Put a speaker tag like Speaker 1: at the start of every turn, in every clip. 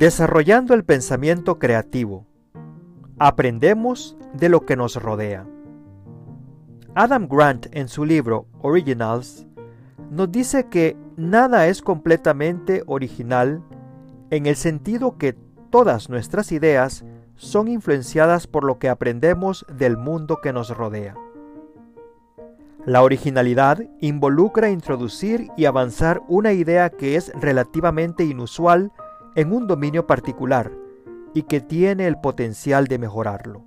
Speaker 1: Desarrollando el pensamiento creativo, aprendemos de lo que nos rodea. Adam Grant en su libro Originals nos dice que nada es completamente original en el sentido que todas nuestras ideas son influenciadas por lo que aprendemos del mundo que nos rodea. La originalidad involucra introducir y avanzar una idea que es relativamente inusual en un dominio particular y que tiene el potencial de mejorarlo.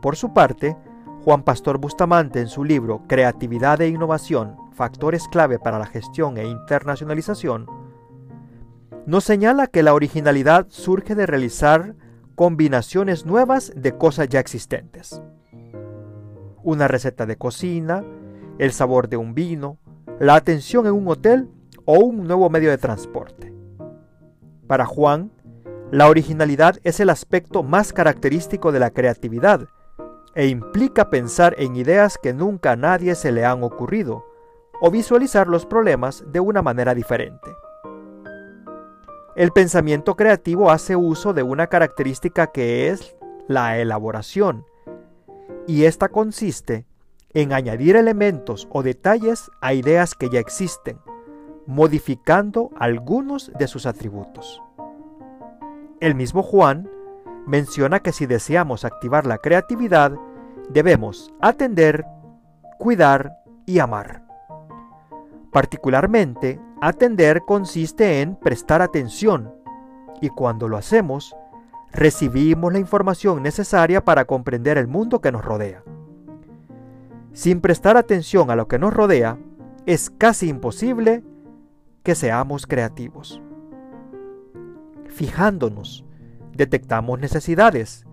Speaker 1: Por su parte, Juan Pastor Bustamante en su libro Creatividad e Innovación, Factores clave para la gestión e internacionalización, nos señala que la originalidad surge de realizar combinaciones nuevas de cosas ya existentes. Una receta de cocina, el sabor de un vino, la atención en un hotel o un nuevo medio de transporte. Para Juan, la originalidad es el aspecto más característico de la creatividad e implica pensar en ideas que nunca a nadie se le han ocurrido o visualizar los problemas de una manera diferente. El pensamiento creativo hace uso de una característica que es la elaboración, y esta consiste en añadir elementos o detalles a ideas que ya existen, modificando algunos de sus atributos. El mismo Juan menciona que si deseamos activar la creatividad, debemos atender, cuidar y amar. Particularmente, atender consiste en prestar atención y cuando lo hacemos, recibimos la información necesaria para comprender el mundo que nos rodea. Sin prestar atención a lo que nos rodea, es casi imposible que seamos creativos. Fijándonos, detectamos necesidades,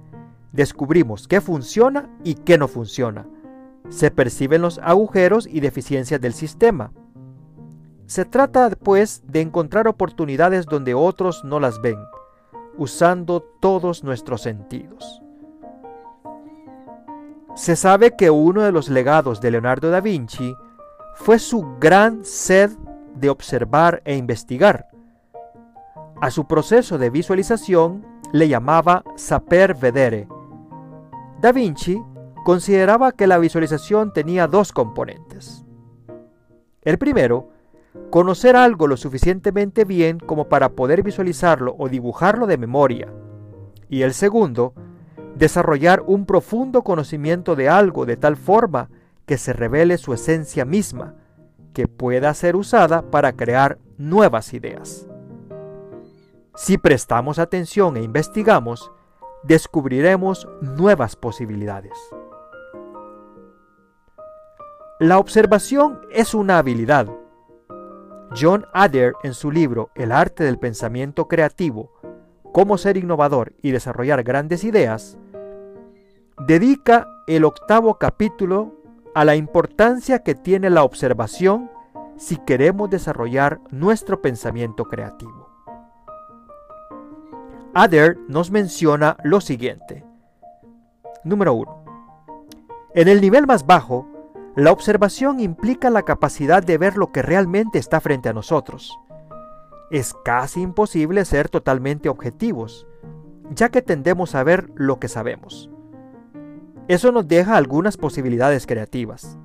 Speaker 1: descubrimos qué funciona y qué no funciona. Se perciben los agujeros y deficiencias del sistema. Se trata, pues, de encontrar oportunidades donde otros no las ven, usando todos nuestros sentidos. Se sabe que uno de los legados de Leonardo da Vinci fue su gran sed de observar e investigar. A su proceso de visualización le llamaba saper vedere. Da Vinci consideraba que la visualización tenía dos componentes. El primero, conocer algo lo suficientemente bien como para poder visualizarlo o dibujarlo de memoria. Y el segundo, desarrollar un profundo conocimiento de algo de tal forma que se revele su esencia misma, que pueda ser usada para crear nuevas ideas. Si prestamos atención e investigamos, descubriremos nuevas posibilidades. La observación es una habilidad. John Adair en su libro El arte del pensamiento creativo, cómo ser innovador y desarrollar grandes ideas, dedica el octavo capítulo a la importancia que tiene la observación si queremos desarrollar nuestro pensamiento creativo. Adair nos menciona lo siguiente. Número 1. En el nivel más bajo, la observación implica la capacidad de ver lo que realmente está frente a nosotros. Es casi imposible ser totalmente objetivos, ya que tendemos a ver lo que sabemos. Eso nos deja algunas posibilidades creativas.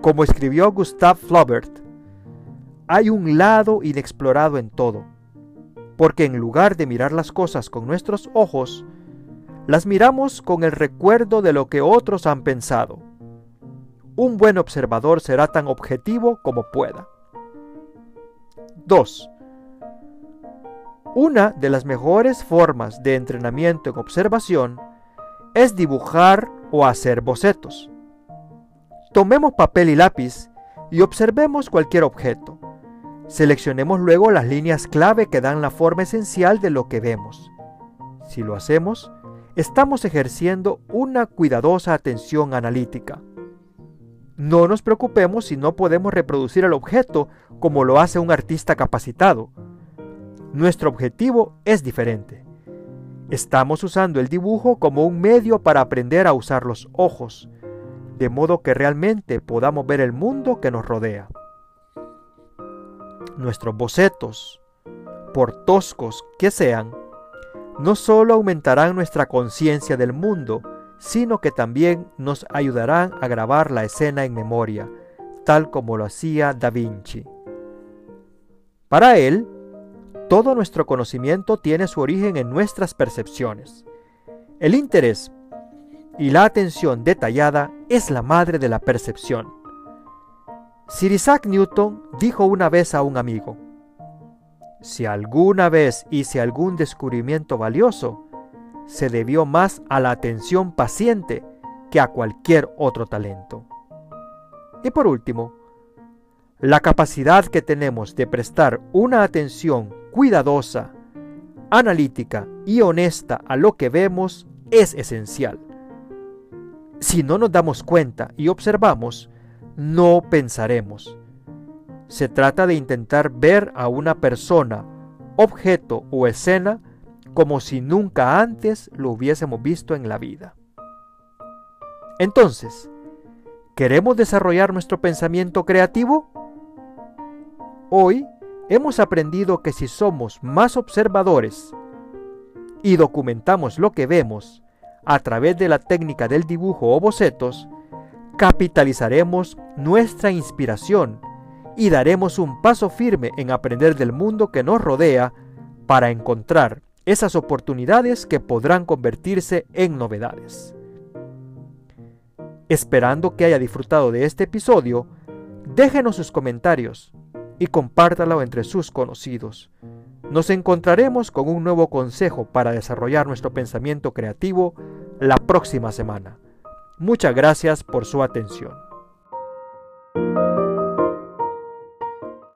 Speaker 1: Como escribió Gustav Flaubert, hay un lado inexplorado en todo, porque en lugar de mirar las cosas con nuestros ojos, las miramos con el recuerdo de lo que otros han pensado. Un buen observador será tan objetivo como pueda. 2. Una de las mejores formas de entrenamiento en observación es dibujar o hacer bocetos. Tomemos papel y lápiz y observemos cualquier objeto. Seleccionemos luego las líneas clave que dan la forma esencial de lo que vemos. Si lo hacemos, estamos ejerciendo una cuidadosa atención analítica. No nos preocupemos si no podemos reproducir el objeto como lo hace un artista capacitado. Nuestro objetivo es diferente. Estamos usando el dibujo como un medio para aprender a usar los ojos, de modo que realmente podamos ver el mundo que nos rodea nuestros bocetos, por toscos que sean, no solo aumentarán nuestra conciencia del mundo, sino que también nos ayudarán a grabar la escena en memoria, tal como lo hacía Da Vinci. Para él, todo nuestro conocimiento tiene su origen en nuestras percepciones. El interés y la atención detallada es la madre de la percepción. Sir Isaac Newton dijo una vez a un amigo, si alguna vez hice algún descubrimiento valioso, se debió más a la atención paciente que a cualquier otro talento. Y por último, la capacidad que tenemos de prestar una atención cuidadosa, analítica y honesta a lo que vemos es esencial. Si no nos damos cuenta y observamos, no pensaremos. Se trata de intentar ver a una persona, objeto o escena como si nunca antes lo hubiésemos visto en la vida. Entonces, ¿queremos desarrollar nuestro pensamiento creativo? Hoy hemos aprendido que si somos más observadores y documentamos lo que vemos a través de la técnica del dibujo o bocetos, capitalizaremos nuestra inspiración y daremos un paso firme en aprender del mundo que nos rodea para encontrar esas oportunidades que podrán convertirse en novedades. Esperando que haya disfrutado de este episodio, déjenos sus comentarios y compártalo entre sus conocidos. Nos encontraremos con un nuevo consejo para desarrollar nuestro pensamiento creativo la próxima semana. Muchas gracias por su atención.